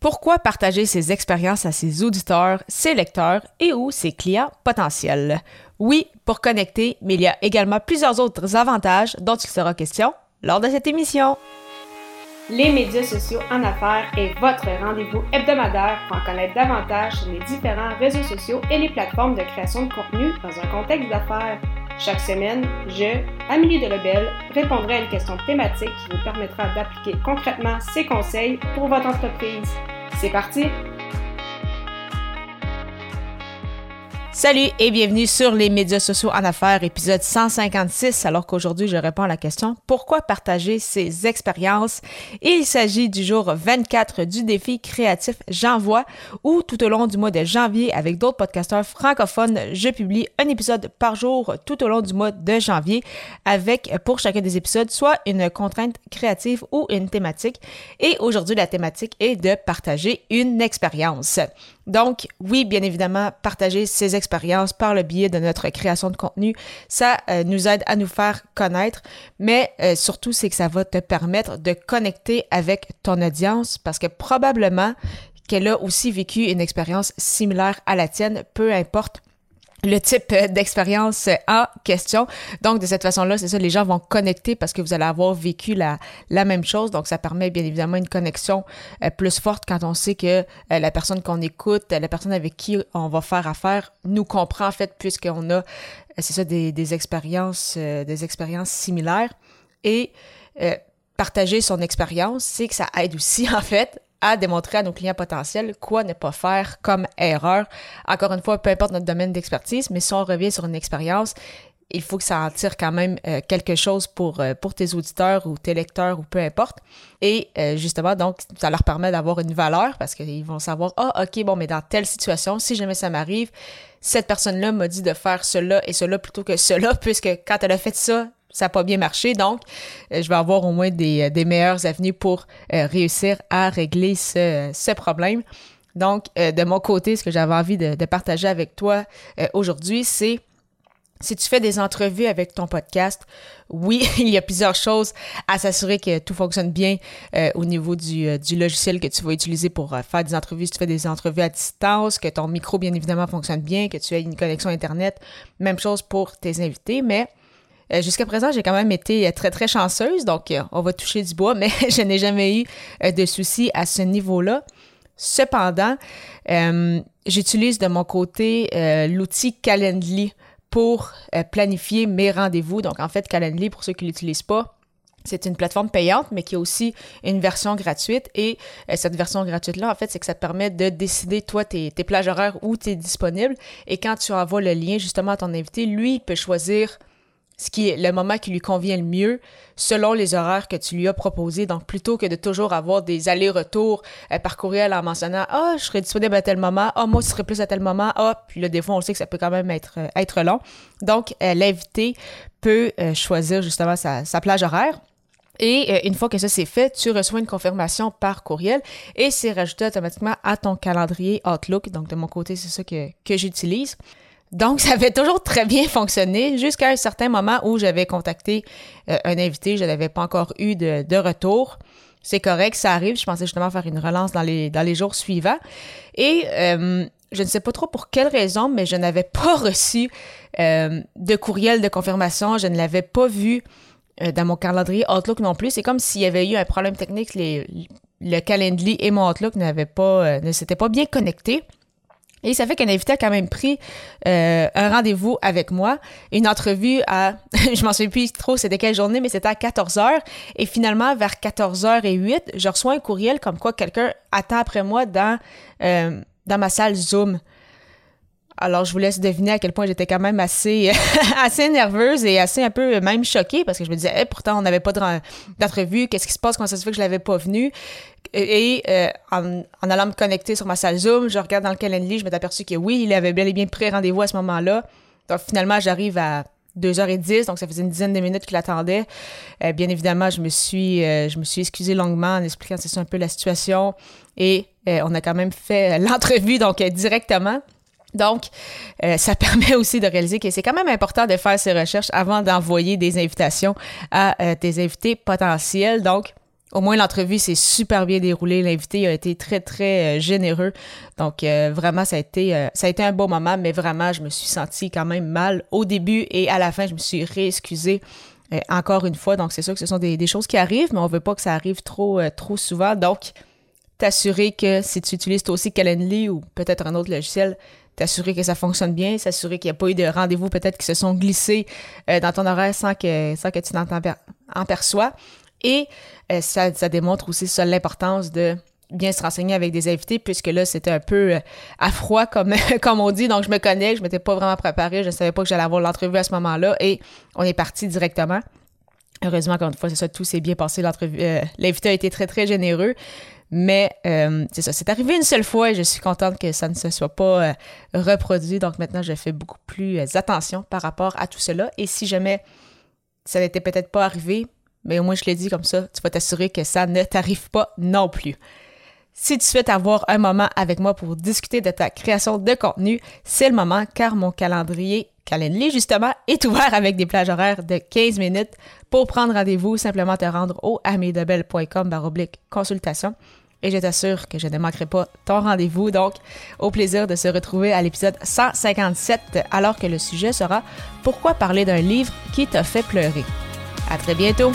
Pourquoi partager ses expériences à ses auditeurs, ses lecteurs et ou ses clients potentiels? Oui, pour connecter, mais il y a également plusieurs autres avantages dont il sera question lors de cette émission. Les médias sociaux en affaires est votre rendez-vous hebdomadaire pour en connaître davantage sur les différents réseaux sociaux et les plateformes de création de contenu dans un contexte d'affaires. Chaque semaine, je, Amélie Delebel, répondrai à une question thématique qui vous permettra d'appliquer concrètement ces conseils pour votre entreprise. C'est parti! Salut et bienvenue sur les médias sociaux en affaires, épisode 156, alors qu'aujourd'hui je réponds à la question pourquoi partager ses expériences? il s'agit du jour 24 du défi créatif J'envoie, où tout au long du mois de janvier, avec d'autres podcasteurs francophones, je publie un épisode par jour tout au long du mois de janvier, avec pour chacun des épisodes soit une contrainte créative ou une thématique. Et aujourd'hui, la thématique est de partager une expérience. Donc, oui, bien évidemment, partager ses expériences par le biais de notre création de contenu, ça euh, nous aide à nous faire connaître, mais euh, surtout, c'est que ça va te permettre de connecter avec ton audience parce que probablement qu'elle a aussi vécu une expérience similaire à la tienne, peu importe le type euh, d'expérience en question. Donc, de cette façon-là, c'est ça, les gens vont connecter parce que vous allez avoir vécu la, la même chose. Donc, ça permet bien évidemment une connexion euh, plus forte quand on sait que euh, la personne qu'on écoute, la personne avec qui on va faire affaire nous comprend en fait puisqu'on a, c'est ça, des, des expériences, des expériences similaires. Et partager son expérience, c'est que ça aide aussi en fait à démontrer à nos clients potentiels quoi ne pas faire comme erreur. Encore une fois, peu importe notre domaine d'expertise, mais si on revient sur une expérience, il faut que ça en tire quand même euh, quelque chose pour, euh, pour tes auditeurs ou tes lecteurs ou peu importe. Et euh, justement, donc, ça leur permet d'avoir une valeur parce qu'ils vont savoir, ah, OK, bon, mais dans telle situation, si jamais ça m'arrive, cette personne-là m'a dit de faire cela et cela plutôt que cela, puisque quand elle a fait ça, ça n'a pas bien marché. Donc, euh, je vais avoir au moins des, euh, des meilleures avenues pour euh, réussir à régler ce, ce problème. Donc, de mon côté, ce que j'avais envie de, de, partager avec toi aujourd'hui, c'est si tu fais des entrevues avec ton podcast, oui, il y a plusieurs choses à s'assurer que tout fonctionne bien au niveau du, du, logiciel que tu vas utiliser pour faire des entrevues. Si tu fais des entrevues à distance, que ton micro, bien évidemment, fonctionne bien, que tu aies une connexion Internet. Même chose pour tes invités, mais euh, jusqu'à présent, j'ai quand même été euh, très, très chanceuse, donc euh, on va toucher du bois, mais je n'ai jamais eu de soucis à ce niveau-là. Cependant, j'utilise de mon côté l'outil Calendly pour planifier mes rendez-vous. Donc, en fait, Calendly, pour ceux qui ne l'utilisent pas, c'est une plateforme payante, mais qui a aussi une version gratuite. Et cette version gratuite-là, en fait, c'est que ça te permet de décider, toi, tes, tes plages horaires où tu es disponible. Et quand tu envoies le lien justement à ton invité, lui, il peut choisir ce qui est le moment qui lui convient le mieux selon les horaires que tu lui as proposés. Donc, plutôt que de toujours avoir des allers-retours euh, par courriel en mentionnant « Ah, je serai disponible à tel moment. Ah, moi, je serai plus à tel moment. Ah, puis là, des fois, on sait que ça peut quand même être, euh, long. Donc, euh, l'invité peut choisir justement sa, sa plage horaire. Et une fois que ça c'est fait, tu reçois une confirmation par courriel et c'est rajouté automatiquement à ton calendrier Outlook. Donc de mon côté, c'est ça que, que j'utilise. Donc, ça avait toujours très bien fonctionné jusqu'à un certain moment où j'avais contacté euh, un invité, je n'avais pas encore eu de, retour. C'est correct, ça arrive. Je pensais justement faire une relance dans les, dans les jours suivants. Et euh, je ne sais pas trop pour quelle raison, mais je n'avais pas reçu euh, de courriel de confirmation. Je ne l'avais pas vu dans mon calendrier Outlook non plus. C'est comme s'il y avait eu un problème technique. Le Calendly et mon Outlook n'avaient pas, ne s'étaient pas bien connectés. Et ça fait qu'un invité a quand même pris euh, un rendez-vous avec moi, une entrevue à, je m'en souviens plus trop c'était quelle journée, mais c'était à 14 heures. Et finalement, vers 14 h et 8, je reçois un courriel comme quoi quelqu'un attend après moi dans, euh, dans ma salle Zoom. Alors, je vous laisse deviner à quel point j'étais quand même assez, assez nerveuse et assez un peu même choquée parce que je me disais, pourtant, on n'avait pas d'entrevue. Qu'est-ce qui se passe? Comment ça se fait que je l'avais pas venu? Et, euh, en, allant me connecter sur ma salle Zoom, je regarde dans le calendrier, je m'étais aperçu que oui, il avait bel et bien pris rendez-vous à ce moment-là. Donc, finalement, j'arrive à 2h10, donc ça faisait une dizaine de minutes qu'il attendait. Euh, bien évidemment, je me suis euh, suis excusée longuement en expliquant c'est un peu la situation et on a quand même fait l'entrevue donc directement. Donc, euh, ça permet aussi de réaliser que c'est quand même important de faire ces recherches avant d'envoyer des invitations à euh, tes invités potentiels. Donc, au moins l'entrevue s'est super bien déroulée. L'invité a été très très euh, généreux. Donc vraiment ça a été ça a été un beau moment, mais vraiment je me suis sentie quand même mal au début et à la fin je me suis réexcusée encore une fois. Donc c'est sûr que ce sont des, choses qui arrivent, mais on veut pas que ça arrive trop trop souvent. Donc t'assurer que si tu utilises toi aussi Calendly ou peut-être un autre logiciel, t'assurer que ça fonctionne bien, s'assurer qu'il n'y a pas eu de rendez-vous peut-être qui se sont glissés dans ton horaire sans que, sans que tu n'en perçois. Et euh, ça, démontre aussi ça l'importance de bien se renseigner avec des invités, puisque là, c'était un peu euh, à froid, comme, comme on dit. Donc, je me connais, je m'étais pas vraiment préparée, je ne savais pas que j'allais avoir l'entrevue à ce moment-là, et on est parti directement. Heureusement, encore une fois, c'est ça, tout s'est bien passé. Euh, l'invité a été très, très généreux. Mais c'est ça, c'est arrivé une seule fois et je suis contente que ça ne se soit pas reproduit. Donc maintenant, je fais beaucoup plus attention par rapport à tout cela. Et si jamais ça n'était peut-être pas arrivé, mais au moins je l'ai dit comme ça, tu vas t'assurer que ça ne t'arrive pas non plus. Si tu souhaites avoir un moment avec moi pour discuter de ta création de contenu, c'est le moment car mon calendrier Calendly, justement, est ouvert avec des plages horaires de 15 minutes. Pour prendre rendez-vous, simplement te rendre au amidebel.com baroblique consultation et je t'assure que je ne manquerai pas ton rendez-vous. Donc, au plaisir de se retrouver à l'épisode 157 alors que le sujet sera Pourquoi parler d'un livre qui t'a fait pleurer. À très bientôt!